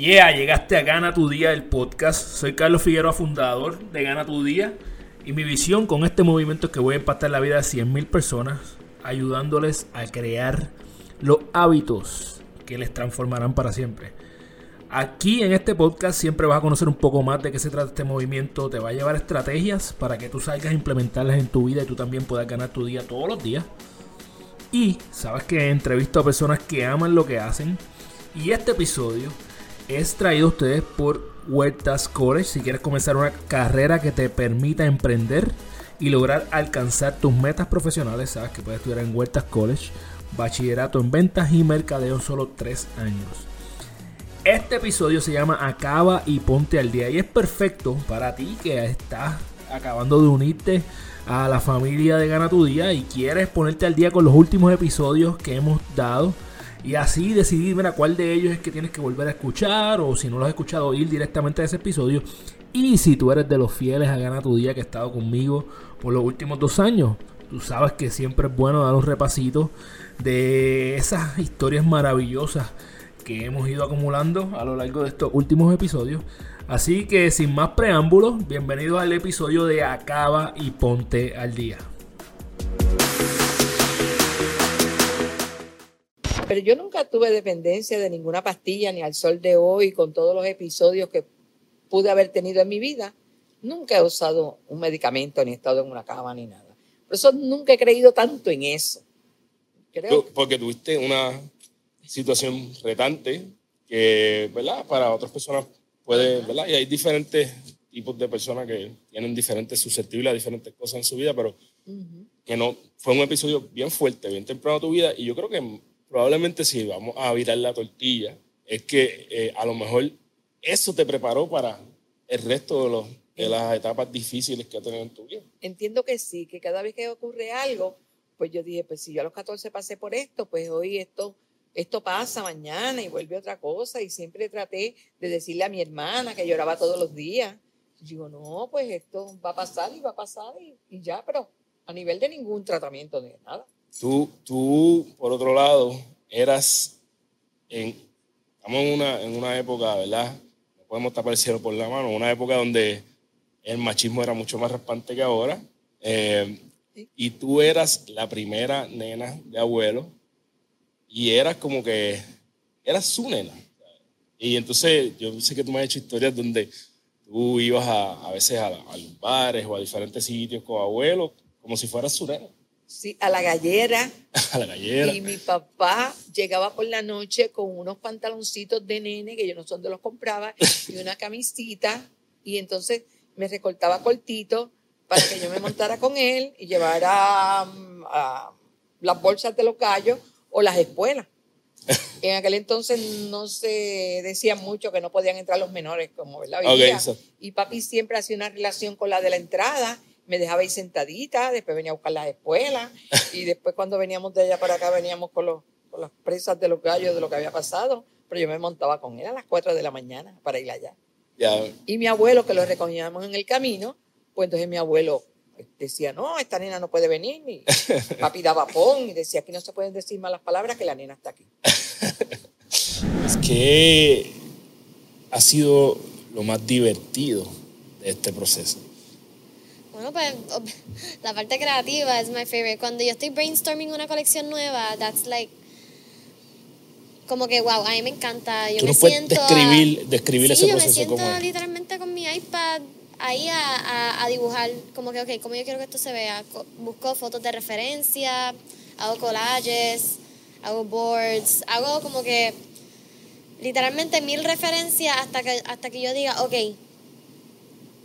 Yeah, llegaste a Gana tu Día, el podcast. Soy Carlos Figueroa, fundador de Gana tu Día. Y mi visión con este movimiento es que voy a impactar la vida de 100.000 personas, ayudándoles a crear los hábitos que les transformarán para siempre. Aquí en este podcast siempre vas a conocer un poco más de qué se trata este movimiento. Te va a llevar estrategias para que tú salgas a implementarlas en tu vida y tú también puedas ganar tu día todos los días. Y sabes que entrevisto a personas que aman lo que hacen. Y este episodio es traído a ustedes por Huertas College. Si quieres comenzar una carrera que te permita emprender y lograr alcanzar tus metas profesionales, sabes que puedes estudiar en Huertas College. Bachillerato en ventas y mercadeo en solo 3 años. Este episodio se llama Acaba y ponte al día y es perfecto para ti que estás acabando de unirte a la familia de Gana tu Día y quieres ponerte al día con los últimos episodios que hemos dado y así decidir mira, cuál de ellos es que tienes que volver a escuchar o si no lo has escuchado ir directamente a ese episodio y si tú eres de los fieles a Gana tu Día que ha estado conmigo por los últimos dos años tú sabes que siempre es bueno dar un repasito de esas historias maravillosas que hemos ido acumulando a lo largo de estos últimos episodios. Así que sin más preámbulos, bienvenidos al episodio de Acaba y Ponte al Día. Pero yo nunca tuve dependencia de ninguna pastilla, ni al sol de hoy, con todos los episodios que pude haber tenido en mi vida. Nunca he usado un medicamento, ni he estado en una cama, ni nada. Por eso nunca he creído tanto en eso. Creo. Porque tuviste una situación retante que, ¿verdad? Para otras personas puede, ¿verdad? Y hay diferentes tipos de personas que tienen diferentes susceptibles a diferentes cosas en su vida, pero que no, fue un episodio bien fuerte, bien temprano en tu vida, y yo creo que probablemente si vamos a virar la tortilla, es que eh, a lo mejor eso te preparó para el resto de, las etapas difíciles que has tenido en tu vida. Entiendo que sí, que cada vez que ocurre algo, pues yo dije, pues si yo a los 14 pasé por esto, pues hoy esto esto pasa mañana y vuelve otra cosa. Y siempre traté de decirle a mi hermana que lloraba todos los días. digo, no, pues esto va a pasar y va a pasar y, ya, pero a nivel de ningún tratamiento de nada. Tú, tú, por otro lado, eras en, estamos en una, en una época, ¿verdad? No podemos tapar el cielo por la mano, una época donde el machismo era mucho más raspante que ahora. Eh, y tú eras la primera nena de abuelo y era como que era su nena. Y entonces yo sé que tú me has hecho historias donde tú ibas a, a veces a, los bares o a diferentes sitios con abuelos como si fuera su nena. Sí, a la gallera. a la gallera. Y mi papá llegaba por la noche con unos pantaloncitos de nene, que yo no sé dónde los compraba, y una camisita, y entonces me recortaba cortito para que yo me montara con él y llevara mm, las bolsas de los gallos o las escuelas. En aquel entonces no se decía mucho que no podían entrar los menores, como ¿verdad? y papi siempre hacía una relación con la de la entrada, me dejaba ir sentadita, después venía a buscar las escuelas, y después cuando veníamos de allá para acá veníamos con, los, con las presas de los gallos de lo que había pasado, pero yo me montaba con él a las 4 de la mañana para ir allá. Y mi abuelo, que lo recogíamos en el camino, pues entonces mi abuelo decía, no, esta nena no puede venir. Y papi daba pon y decía, aquí no se pueden decir malas palabras, que la nena está aquí. es que ha sido lo más divertido de este proceso. Bueno, pues la parte creativa es my favorite. Cuando yo estoy brainstorming una colección nueva, that's like como que wow, a mí me encanta. Yo me siento describir, describir sí, ese proceso. Yo me siento literalmente con mi iPad ahí a, a, dibujar, como que, ok, ¿cómo yo quiero que esto se vea? Busco fotos de referencia, hago collages, hago boards, hago como que literalmente mil referencias hasta que, hasta que yo diga, ok,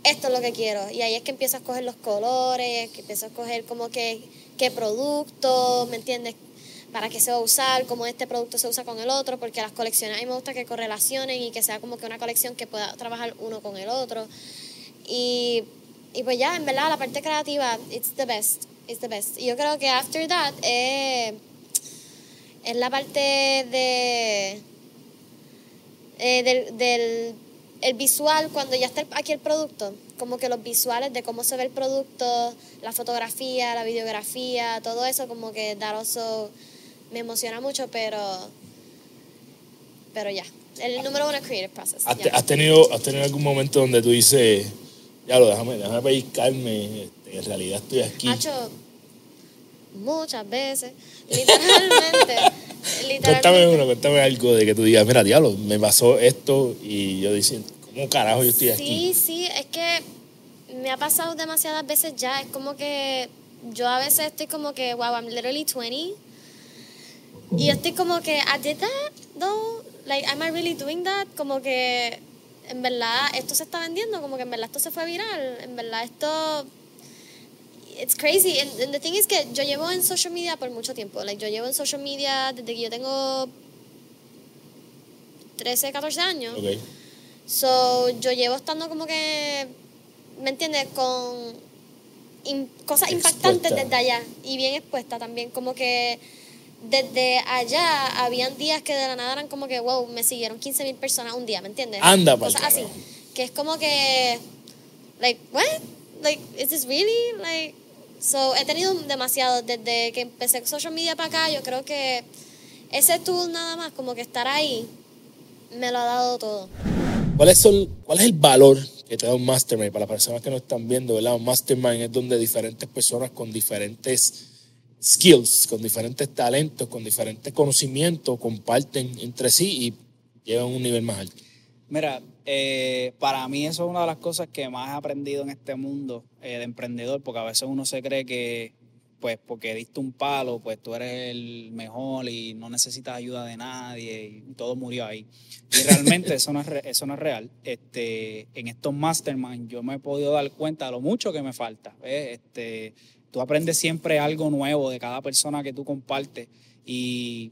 esto es lo que quiero. Y ahí es que empiezo a escoger los colores, que empiezo a escoger como que qué producto, ¿me entiendes? Para qué se va a usar, cómo este producto se usa con el otro, porque las colecciones a mí me gusta que correlacionen y que sea como que una colección que pueda trabajar uno con el otro. Y, y pues ya, en verdad, la parte creativa, it's the best. It's the best. Y yo creo que after that eh, es la parte de, eh, del el visual, cuando ya está aquí el producto, como que los visuales de cómo se ve el producto, la fotografía, la videografía, todo eso como que Daroso me emociona mucho, pero, pero ya, el número uno es creative process. ¿Has, ya. has tenido, ¿Has tenido algún momento donde tú dices, ya lo déjame, déjame pellizcarme, este, en realidad estoy aquí? Hacho, muchas veces. Literalmente. Cuéntame literalmente. uno, cuéntame algo de que tú digas, mira, diablo, me pasó esto y yo diciendo, ¿cómo carajo yo estoy aquí? Sí, sí, es que me ha pasado demasiadas veces ya. Es como que yo a veces estoy como que, wow, I'm literally 20. Y estoy como que, I did that, though. Like, am I really doing that? Como que, en verdad, esto se está vendiendo. Como que en verdad esto se fue viral. En verdad esto. It's crazy. And, and the thing is que yo llevo en social media por mucho tiempo. Like, yo llevo en social media desde que yo tengo 13, 14 años. Ok. So, yo llevo estando como que, ¿me entiendes? Con in- cosas impactantes Expuesta. desde allá y bien expuesta también. Como que desde allá habían días que de la nada eran como que, wow, me siguieron 15 mil personas un día, ¿me entiendes? Anda Cosas así. Que es como que, like, what? Like, is this really? Like, so, he tenido demasiado desde que empecé social media para acá. Yo creo que ese tool nada más, como que estar ahí, me lo ha dado todo. ¿Cuál es, el, ¿Cuál es el valor que te da un mastermind para las personas que no están viendo? ¿verdad? Un mastermind es donde diferentes personas con diferentes skills, con diferentes talentos, con diferentes conocimientos, comparten entre sí y llevan a un nivel más alto. Mira, eh, para mí eso es una de las cosas que más he aprendido en este mundo eh, de emprendedor, porque a veces uno se cree que, pues, porque diste un palo, pues tú eres el mejor y no necesitas ayuda de nadie y todo murió ahí. Y realmente eso no es, eso no es real. Este, en estos mastermind yo me he podido dar cuenta de lo mucho que me falta. ¿ves? Este, tú aprendes siempre algo nuevo de cada persona que tú compartes y,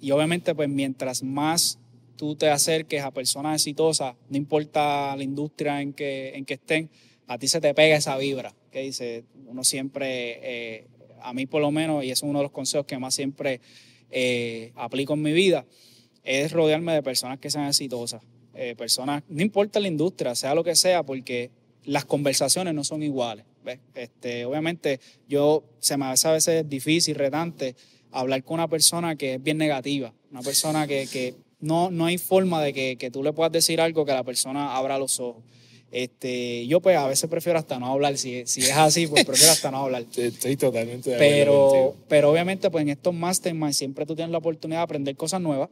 y obviamente pues mientras más tú te acerques a personas exitosas, no importa la industria en que, en que estén, a ti se te pega esa vibra, que dice, uno siempre, eh, a mí por lo menos, y eso es uno de los consejos que más siempre eh, aplico en mi vida, es rodearme de personas que sean exitosas, eh, personas, no importa la industria, sea lo que sea, porque las conversaciones no son iguales. ¿ves? Este, obviamente, yo se me hace a veces difícil, retante, hablar con una persona que es bien negativa, una persona que, que no, no hay forma de que, que tú le puedas decir algo que la persona abra los ojos. Este, yo pues a veces prefiero hasta no hablar, si, si es así, pues prefiero hasta no hablar. Estoy totalmente de acuerdo Pero, pero obviamente, pues en estos masterminds siempre tú tienes la oportunidad de aprender cosas nuevas,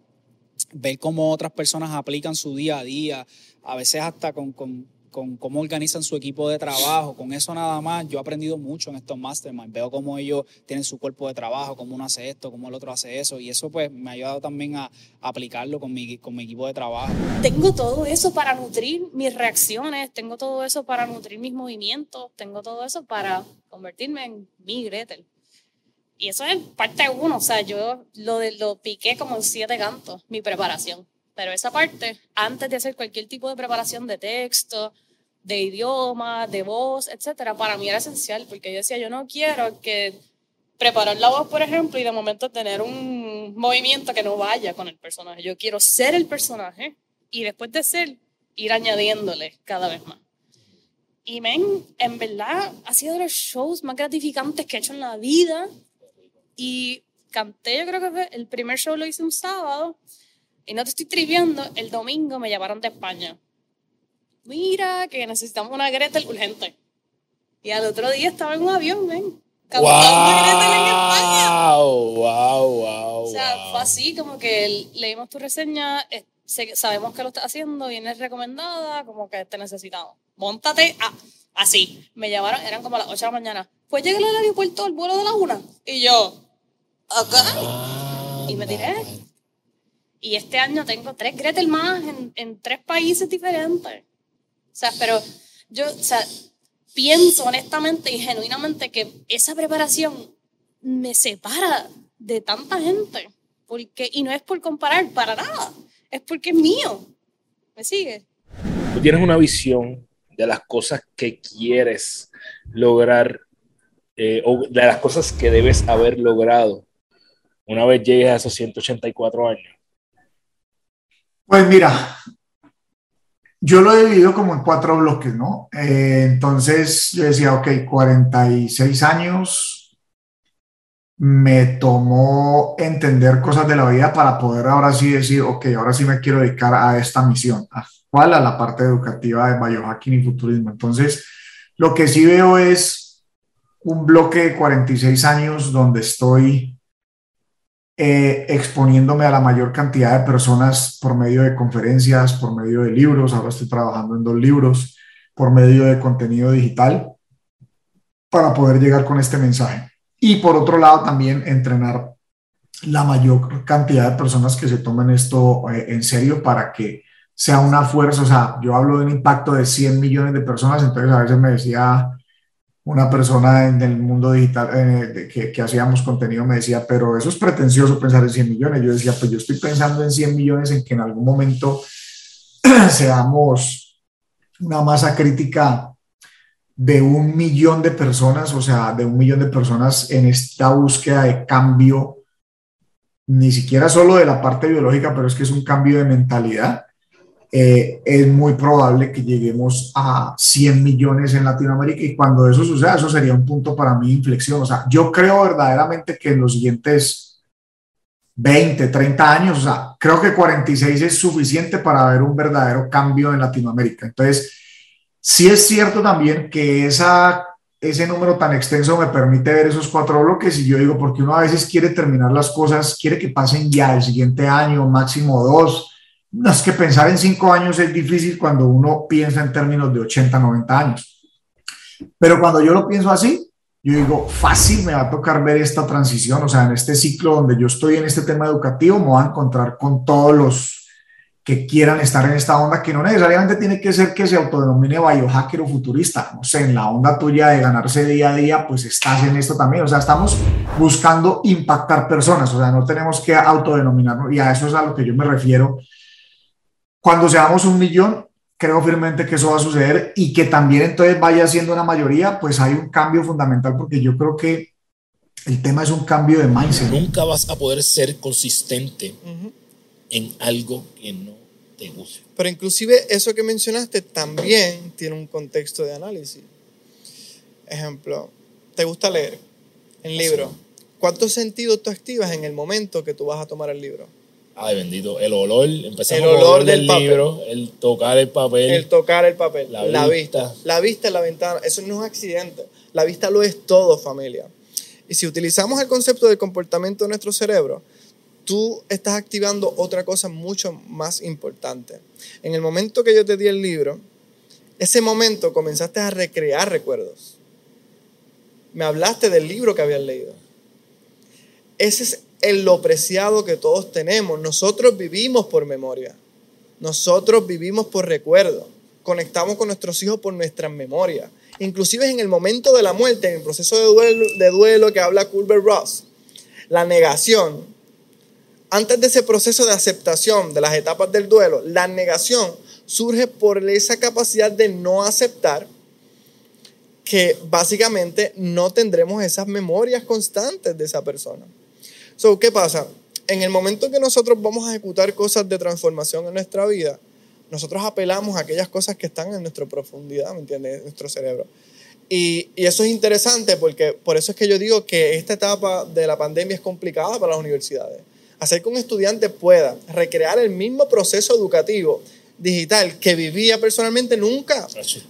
ver cómo otras personas aplican su día a día, a veces hasta con, con, con cómo organizan su equipo de trabajo. Con eso nada más, yo he aprendido mucho en estos masterminds. Veo cómo ellos tienen su cuerpo de trabajo, cómo uno hace esto, cómo el otro hace eso. Y eso pues me ha ayudado también a, aplicarlo con mi, con mi equipo de trabajo. tengo todo eso para nutrir mis reacciones, tengo todo eso para nutrir mis movimientos, tengo todo eso para convertirme en mi Gretel. Y eso es parte uno, o sea, yo lo, lo piqué como siete cantos, mi preparación. Pero esa parte, antes de hacer cualquier tipo de preparación de texto, de idioma, de voz, etcétera, para mí era esencial, porque yo decía, yo no quiero que preparar la voz, por ejemplo, y de momento tener un movimiento que no vaya con el personaje. Yo quiero ser el personaje y después de ser, ir añadiéndole cada vez más. Y men, en verdad, ha sido de los shows más gratificantes que he hecho en la vida. Y canté, yo creo que fue, el primer show lo hice un sábado. Y no te estoy triviando, el domingo me llamaron de España. Mira, que necesitamos una Gretel urgente. Y al otro día estaba en un avión, men. Cantando Gretel en España. ¡Wow! ¡Wow! ¡Wow! O sea, wow. fue así como que el- leímos tu reseña, sabemos que lo estás haciendo, vienes recomendada, como que te necesitamos. Móntate a- así. Me llamaron, eran como las 8 de la mañana. Pues llegué al aeropuerto al vuelo de la una. Y yo, acá. Ah, y me tiré. Y este año tengo tres Gretel más en, en tres países diferentes. O sea, pero yo, o sea, pienso honestamente y genuinamente que esa preparación me separa de tanta gente. Porque, y no es por comparar para nada, es porque es mío. ¿Me sigue? Tú tienes una visión de las cosas que quieres lograr eh, o de las cosas que debes haber logrado una vez llegues a esos 184 años. Pues mira, yo lo he dividido como en cuatro bloques, ¿no? Eh, entonces yo decía, ok, 46 años, me tomó entender cosas de la vida para poder ahora sí decir, ok, ahora sí me quiero dedicar a esta misión. ¿A cuál? A la parte educativa de biohacking y futurismo. Entonces, lo que sí veo es un bloque de 46 años donde estoy eh, exponiéndome a la mayor cantidad de personas por medio de conferencias, por medio de libros. Ahora estoy trabajando en dos libros, por medio de contenido digital para poder llegar con este mensaje. Y por otro lado, también entrenar la mayor cantidad de personas que se tomen esto eh, en serio para que sea una fuerza. O sea, yo hablo de un impacto de 100 millones de personas, entonces a veces me decía una persona en el mundo digital eh, que, que, hacíamos contenido me decía, pero eso es pretencioso pensar en 100 millones. Yo decía, pues yo estoy pensando en 100 millones en que en algún momento seamos una masa crítica de un millón de personas, o sea, de un millón de personas en esta búsqueda de cambio, ni siquiera solo de la parte biológica, pero es que es un cambio de mentalidad, eh, es muy probable que lleguemos a 100 millones en Latinoamérica y cuando eso suceda, eso sería un punto para mí de inflexión. O sea, yo creo verdaderamente que en los siguientes 20, 30 años, o sea, creo que 46 es suficiente para ver un verdadero cambio en Latinoamérica. Entonces, Sí es cierto también que esa, ese número tan extenso me permite ver esos cuatro bloques y yo digo, porque uno a veces quiere terminar las cosas, quiere que pasen ya el siguiente año, máximo dos. No es que pensar en cinco años es difícil cuando uno piensa en términos de 80, 90 años. Pero cuando yo lo pienso así, yo digo, fácil me va a tocar ver esta transición, o sea, en este ciclo donde yo estoy en este tema educativo, me voy a encontrar con todos los que quieran estar en esta onda, que no necesariamente tiene que ser que se autodenomine biohacker o futurista, no sé, en la onda tuya de ganarse día a día, pues estás en esto también, o sea, estamos buscando impactar personas, o sea, no tenemos que autodenominarnos, y a eso es a lo que yo me refiero. Cuando seamos un millón, creo firmemente que eso va a suceder y que también entonces vaya siendo una mayoría, pues hay un cambio fundamental, porque yo creo que el tema es un cambio de mindset. Nunca vas a poder ser consistente en algo que no te guste. Pero inclusive eso que mencionaste también tiene un contexto de análisis. Ejemplo, ¿te gusta leer en libro? ¿Cuántos sentidos tú activas en el momento que tú vas a tomar el libro? Ay, bendito. El olor, empezamos el olor del, libro, el tocar el papel. El tocar el papel, la, vista. La vista es la ventana. Eso no es accidente. La vista lo es todo, familia. Y si utilizamos el concepto del comportamiento de nuestro cerebro, tú estás activando otra cosa mucho más importante. En el momento que yo te di el libro, ese momento comenzaste a recrear recuerdos. Me hablaste del libro que habías leído. Ese es el lo preciado que todos tenemos. Nosotros vivimos por memoria. Nosotros vivimos por recuerdo. Conectamos con nuestros hijos por nuestras memorias. Inclusive en el momento de la muerte, en el proceso de duelo, de duelo que habla Culver Ross, la negación antes de ese proceso de aceptación de las etapas del duelo, la negación surge por esa capacidad de no aceptar que básicamente no tendremos esas memorias constantes de esa persona. So, ¿Qué pasa? En el momento que nosotros vamos a ejecutar cosas de transformación en nuestra vida, nosotros apelamos a aquellas cosas que están en nuestra profundidad, ¿me entiendes? En nuestro cerebro. Y, y, eso es interesante porque por eso es que yo digo que esta etapa de la pandemia es complicada para las universidades hacer que un estudiante pueda recrear el mismo proceso educativo digital que vivía personalmente nunca,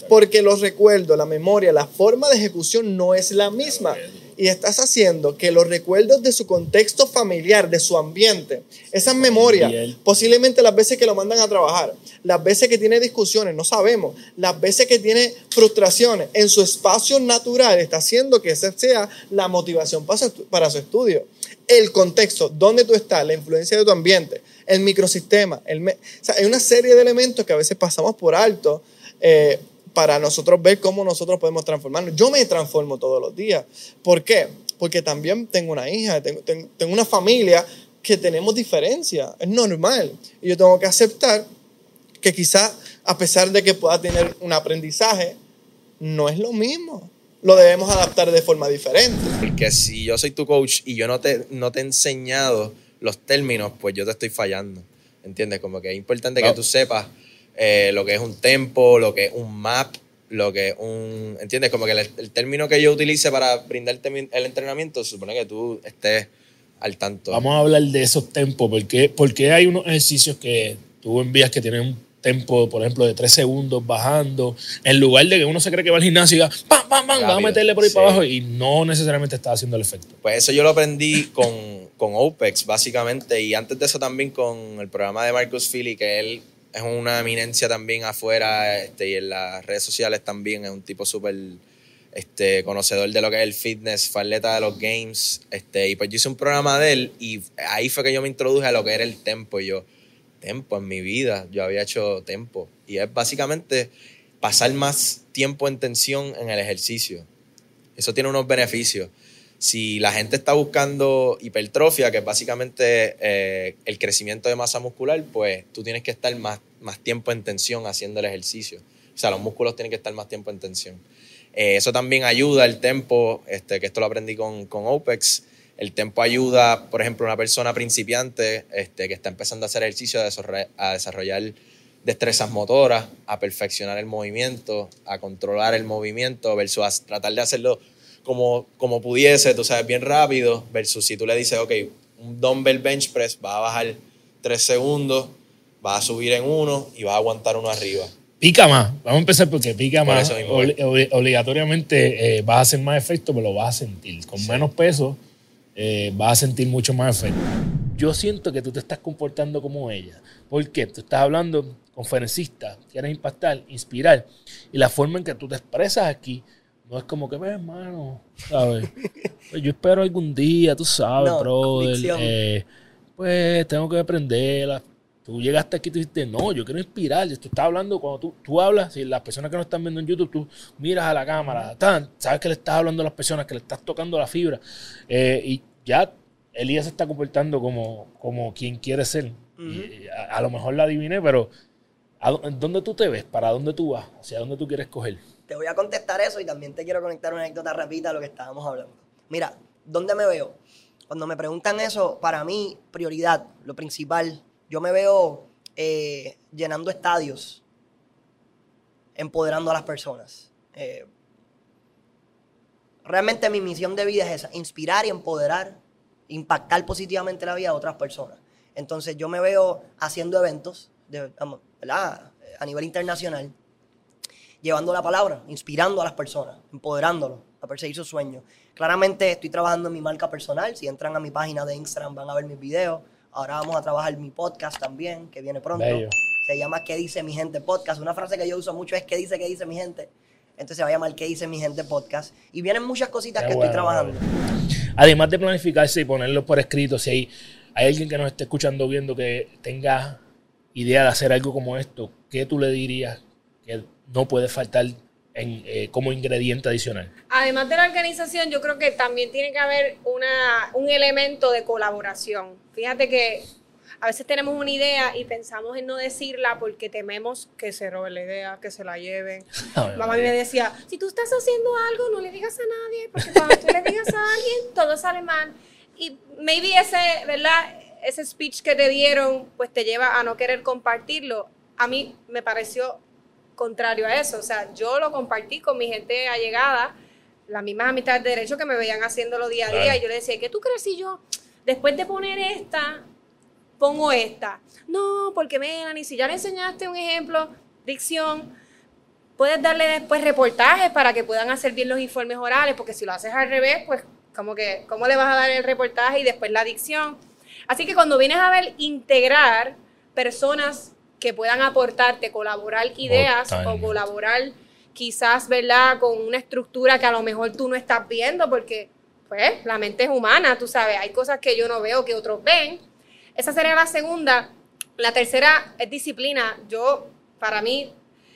porque los recuerdos, la memoria, la forma de ejecución no es la misma. Y estás haciendo que los recuerdos de su contexto familiar, de su ambiente, esas memorias, posiblemente las veces que lo mandan a trabajar, las veces que tiene discusiones, no sabemos, las veces que tiene frustraciones en su espacio natural, está haciendo que esa sea la motivación para su estudio el contexto, dónde tú estás, la influencia de tu ambiente, el microsistema. El hay una serie de elementos que a veces pasamos por alto eh, para nosotros ver cómo nosotros podemos transformarnos. Yo me transformo todos los días. ¿Por qué? Porque también tengo una hija, tengo, tengo una familia que tenemos diferencia. Es normal. Y yo tengo que aceptar que quizás, a pesar de que pueda tener un aprendizaje, no es lo mismo lo debemos adaptar de forma diferente. Porque si yo soy tu coach y yo no te, no te he enseñado los términos, pues yo te estoy fallando. ¿Entiendes? Como que es importante que tú sepas eh, lo que es un tempo, lo que es un map, lo que un, ¿entiendes? Como que el, el término que yo utilice para brindarte el entrenamiento, supone que tú estés al tanto. Vamos a hablar de esos tempos. porque porque hay unos ejercicios que tú envías que tienen un tempo, por ejemplo, de tres segundos bajando, en lugar de que uno se cree que va al gimnasio y diga, ¡pam, pam, pam! Va a meterle por ahí sí. para abajo y no necesariamente está haciendo el efecto. Pues eso yo lo aprendí con, con OPEX, básicamente, y antes de eso también con el programa de Marcus Philly, que él es una eminencia también afuera este, y en las redes sociales también, es un tipo súper este, conocedor de lo que es el fitness, fue atleta de los games, este, y pues yo hice un programa de él y ahí fue que yo me introduje a lo que era el tempo, y yo, tempo en mi vida, yo había hecho tempo, y es básicamente pasar más tiempo en tensión en el ejercicio. Eso tiene unos beneficios si la gente está buscando hipertrofia, que es básicamente eh, el crecimiento de masa muscular, pues tú tienes que estar más, tiempo en tensión haciendo el ejercicio. O sea, los músculos tienen que estar más tiempo en tensión. Eh, eso también ayuda el tempo, este, que esto lo aprendí con, con OPEX. El tempo ayuda, por ejemplo, a una persona principiante este, que está empezando a hacer ejercicio, a desarrollar, a desarrollar destrezas motoras, a perfeccionar el movimiento, a controlar el movimiento, versus a tratar de hacerlo como, como pudiese, tú sabes, bien rápido, versus si tú le dices, ok, un dumbbell bench press va a bajar 3 segundos, va a subir en uno y va a aguantar uno arriba. Pica más. Vamos a empezar porque pica Por más. Obli- obli- obligatoriamente eh, vas a hacer más efecto, pero lo vas a sentir. Con menos peso eh, vas a sentir mucho más efecto. Yo siento que tú te estás comportando como ella. ¿Por qué? Tú estás hablando conferencista, quieres impactar, inspirar. Y la forma en que tú te expresas aquí no es como que, "Ve, hermano, ¿sabes? Pues yo espero algún día, tú sabes, No, brother. eh, pues tengo que aprender. Tú llegaste aquí y tú dijiste, no, yo quiero inspirar. Tú estás hablando, cuando tú, tú hablas, si las personas que no están viendo en YouTube, tú miras a la cámara, tan, sabes que le estás hablando a las personas, que le estás tocando la fibra. eh, y ya Elías se está comportando como, como quien quiere ser. Y a, a lo mejor la adiviné, pero ¿a dó- ¿dónde tú te ves? ¿Para dónde tú vas? ¿Hacia dónde tú quieres coger? Te voy a contestar eso y también te quiero conectar una anécdota rapidita a lo que estábamos hablando. Mira, ¿dónde me veo? Cuando me preguntan eso, para mí, prioridad, lo principal, yo me veo eh, llenando estadios, empoderando a las personas. Eh, realmente mi misión de vida es esa, inspirar y empoderar, impactar positivamente la vida de otras personas. Entonces yo me veo haciendo eventos. A nivel internacional, llevando la palabra, inspirando a las personas, empoderándolos a perseguir sus sueños. Claramente estoy trabajando en mi marca personal. Si entran a mi página de Instagram van a ver mis videos. Ahora vamos a trabajar mi podcast también, que viene pronto. Bello. Se llama ¿Qué dice mi gente podcast? Una frase que yo uso mucho es ¿Qué dice, qué dice mi gente? Entonces se va a llamar ¿Qué dice mi gente podcast? Y vienen muchas cositas Qué que bueno, estoy trabajando. Además de planificarse y ponerlo por escrito, si hay, hay alguien que nos esté escuchando viendo que tenga idea de hacer algo como esto, ¿qué tú le dirías no puede faltar en, eh, como ingrediente adicional? Además de la organización, yo creo que también tiene que haber una, un elemento de colaboración. Fíjate que a veces tenemos una idea y pensamos en no decirla porque tememos que se roben la idea, que se la lleven. Mamá me decía, si tú estás haciendo algo, no le digas a nadie, porque cuando tú le digas a alguien, todo sale mal. Y maybe ese, ¿verdad? Ese speech que te dieron, pues te lleva a no querer compartirlo. A mí me pareció contrario a eso. O sea, yo lo compartí con mi gente allegada, las mismas amistades de derecho que me veían haciéndolo día a día. Claro. Y yo le decía, ¿qué tú crees si yo, después de poner esta, pongo esta? No, porque Melanie, si ya le enseñaste un ejemplo, dicción, puedes darle después reportajes para que puedan hacer bien los informes orales, porque si lo haces al revés, pues como que, ¿cómo le vas a dar el reportaje y después la dicción? Así que cuando vienes a ver integrar personas que puedan aportarte, colaborar ideas o colaborar quizás, ¿verdad? Con una estructura que a lo mejor tú no estás viendo porque, pues, la mente es humana, tú sabes, hay cosas que yo no veo que otros ven. Esa sería la segunda. La tercera es disciplina. Yo, para mí,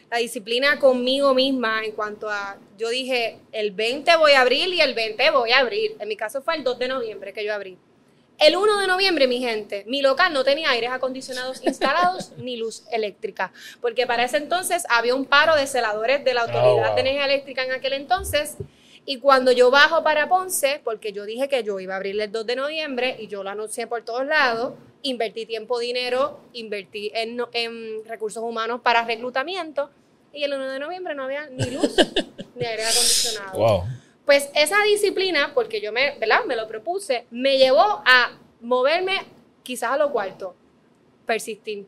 la disciplina conmigo misma en cuanto a, yo dije, el 20 voy a abrir y el 20 voy a abrir. En mi caso fue el 2 de noviembre que yo abrí. El 1 de noviembre, mi gente, mi local no tenía aires acondicionados instalados ni luz eléctrica, porque para ese entonces había un paro de celadores de la Autoridad wow. de Energía Eléctrica en aquel entonces. Y cuando yo bajo para Ponce, porque yo dije que yo iba a abrir el 2 de noviembre y yo lo anuncié por todos lados, invertí tiempo, dinero, invertí en, en recursos humanos para reclutamiento. y el 1 de noviembre no había ni luz ni aire acondicionado. Pues esa disciplina, porque yo me, ¿verdad? me lo propuse, me llevó a moverme quizás a lo cuarto, persistir.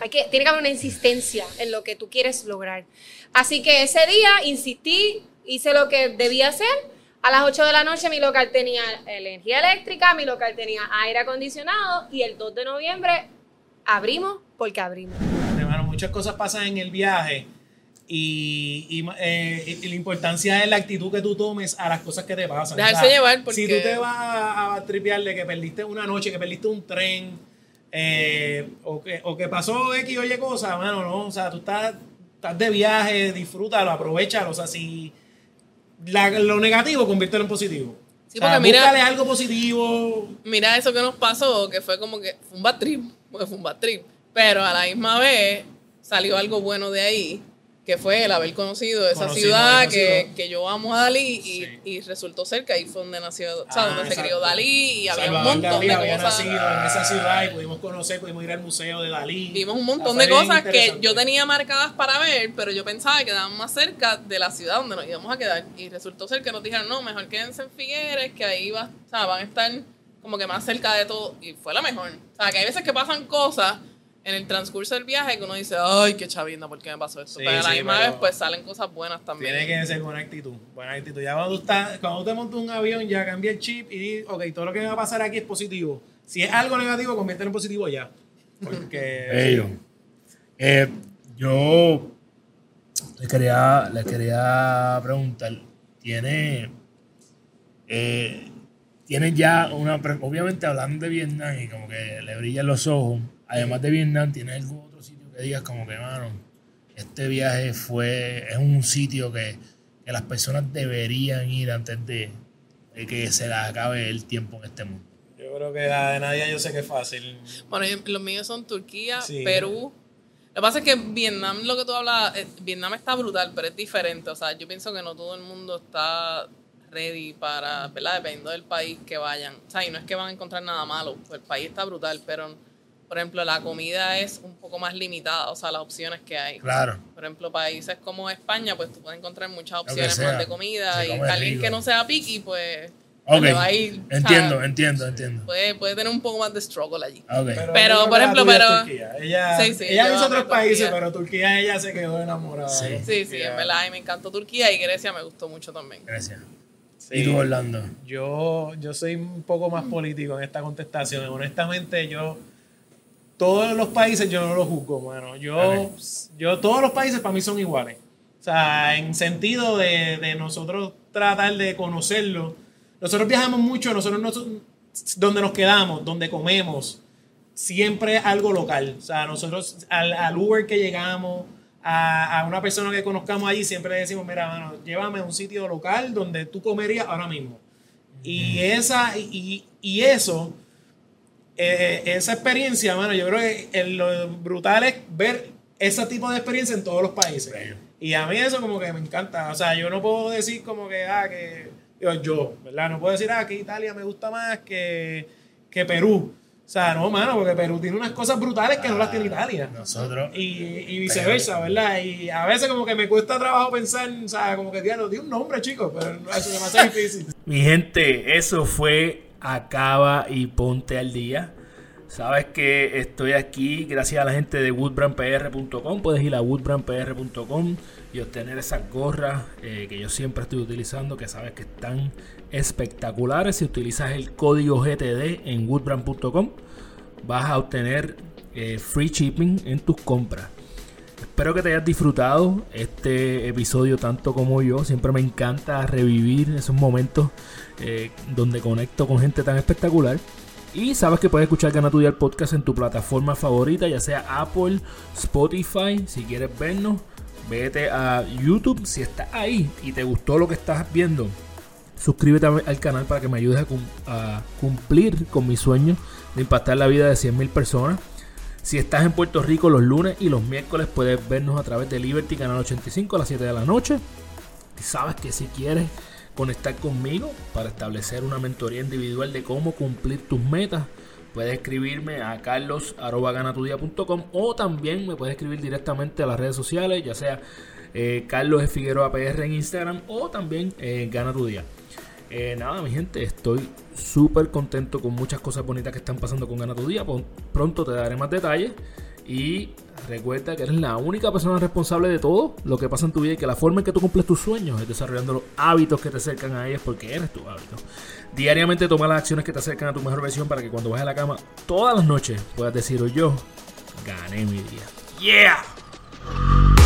Hay que, tiene que haber una insistencia en lo que tú quieres lograr. Así que ese día insistí, hice lo que debía hacer. A las 8 de la noche mi local tenía energía eléctrica, mi local tenía aire acondicionado y el 2 de noviembre abrimos porque abrimos. Hermano, muchas cosas pasan en el viaje y, eh, y, la importancia es la actitud que tú tomes a las cosas que te pasan. Dejarse llevar porque... Si tú te vas a, a tripear de que perdiste una noche, que perdiste un tren, eh, o, que, o que pasó X o Y cosa, mano, no, o sea, tú estás, estás de viaje, disfrútalo, aprovechalo, o sea, si lo negativo, conviértelo en positivo. Sí, porque mira, algo positivo. Mira eso que nos pasó, que fue como que fue un bad trip, porque fue un bad trip, pero a la misma vez salió algo bueno de ahí que fue el haber conocido esa ciudad que, que, yo amo a Dalí y, y, resultó cerca y fue donde nació, o sea, donde se ah, crió Dalí y había un montón Dalí de había cosas. nacido en esa ciudad y pudimos conocer, pudimos ir al museo de Dalí. Vimos un montón de cosas que yo tenía marcadas para ver, pero yo pensaba que quedaban más cerca de la ciudad donde nos íbamos a quedar y resultó ser que nos dijeron, no, mejor quédense en Figueres, que ahí va, o sea, van a estar como que más cerca de todo y fue la mejor. O sea, que hay veces que pasan cosas en el transcurso del viaje que uno dice, ay, qué chavinda, ¿por qué me pasó esto? pero a la misma vez, pues salen cosas buenas también. Tiene que ser buena actitud, buena actitud. Ya cuando tú, estás, cuando te montas un avión, ya cambia el chip y dices, ok, todo lo que me va a pasar aquí es positivo. Si es algo negativo, conviértelo en positivo ya. Porque. Eh, yo le quería, le quería preguntar, ¿tiene. Eh, tiene ya una. Obviamente hablando de Vietnam y como que le brillan los ojos además de Vietnam, ¿tienes algún otro sitio que digas como que, mano, este viaje fue, es un sitio que, las personas deberían ir antes de, que se les acabe el tiempo en este mundo? Yo creo que la de Nadia yo sé que es fácil. Bueno, los míos son Turquía, Perú. Lo que pasa es que Vietnam, lo que tú hablas, eh, Vietnam está brutal, pero es diferente. O sea, yo pienso que no todo el mundo está ready para, ¿verdad? Dependiendo del país que vayan. O sea, y no es que van a encontrar nada malo, el país está brutal, pero por ejemplo, la comida es un poco más limitada, o sea, las opciones que hay. Claro. Por ejemplo, países como España, pues tú puedes encontrar muchas opciones más de comida y alguien que no sea picky, pues Okay. Va a ir, entiendo, entiendo, entiendo. Puede, puede, tener un poco más de struggle allí. Pero, por ejemplo, pero. Ella, sí, sí, ella hizo otros países, pero Turquía ella se quedó enamorada. Sí, sí, sí, en verdad. Y me encantó Turquía y Grecia me gustó mucho también. Grecia. ¿Y tú, Orlando? Yo, yo soy un poco más político en esta contestación. Honestamente, yo todos los países yo no los juzgo, bueno. Yo, yo, todos los países para mí son iguales. O sea, en sentido de, de nosotros tratar de conocerlo. Nosotros viajamos mucho, nosotros, donde nos quedamos, donde comemos, siempre es algo local. O sea, nosotros al, al Uber que llegamos, a, a, una persona que conozcamos allí, siempre le decimos, mira, mano, llévame a un sitio local donde tú comerías ahora mismo. Y, esa, y, y eso eh, esa experiencia, mano, yo creo que lo brutal es ver ese tipo de experiencia en todos los países. Y a mí eso como que me encanta. O sea, yo no puedo decir como que, ah, que yo, ¿verdad? No puedo decir, ah, que Italia me gusta más que, que Perú. O sea, no, mano, porque Perú tiene unas cosas brutales que no las tiene Italia. Nosotros. Y, y viceversa, ¿verdad? Y a veces como que me cuesta trabajo pensar, o sea, como que, tío, di un nombre, chicos, pero eso es demasiado difícil. Mi gente, eso fue acaba y ponte al día. Sabes que estoy aquí gracias a la gente de woodbrandpr.com. Puedes ir a woodbrandpr.com y obtener esas gorras eh, que yo siempre estoy utilizando, que sabes que están espectaculares. Si utilizas el código GTD en woodbrand.com, vas a obtener eh, free shipping en tus compras. Espero que te hayas disfrutado este episodio tanto como yo. Siempre me encanta revivir esos momentos eh, donde conecto con gente tan espectacular. Y sabes que puedes escuchar Gana el podcast en tu plataforma favorita, ya sea Apple, Spotify. Si quieres vernos, vete a YouTube. Si estás ahí y te gustó lo que estás viendo, suscríbete al canal para que me ayudes a, cumplir con mi sueño de impactar la vida de 100.000 personas. Si estás en Puerto Rico los lunes y los miércoles puedes vernos a través de Liberty Canal 85 a las 7 de la noche. Y sabes que si quieres conectar conmigo para establecer una mentoría individual de cómo cumplir tus metas, puedes escribirme a carlos.ganatudia.com o también me puedes escribir directamente a las redes sociales, ya sea eh, Carlos. Figueroa PR en Instagram o también eh. Eh, nada, mi gente, estoy súper contento con muchas cosas bonitas que están pasando con Gana Tu Día. Pronto te daré más detalles. Y recuerda que eres la única persona responsable de todo lo que pasa en tu vida y que la forma en que tú cumples tus sueños es desarrollando los hábitos que te acercan a ellos porque eres tu hábito. Diariamente toma las acciones que te acercan a tu mejor versión para que cuando vayas a la cama todas las noches puedas decir, yo gané mi día. ¡Yeah!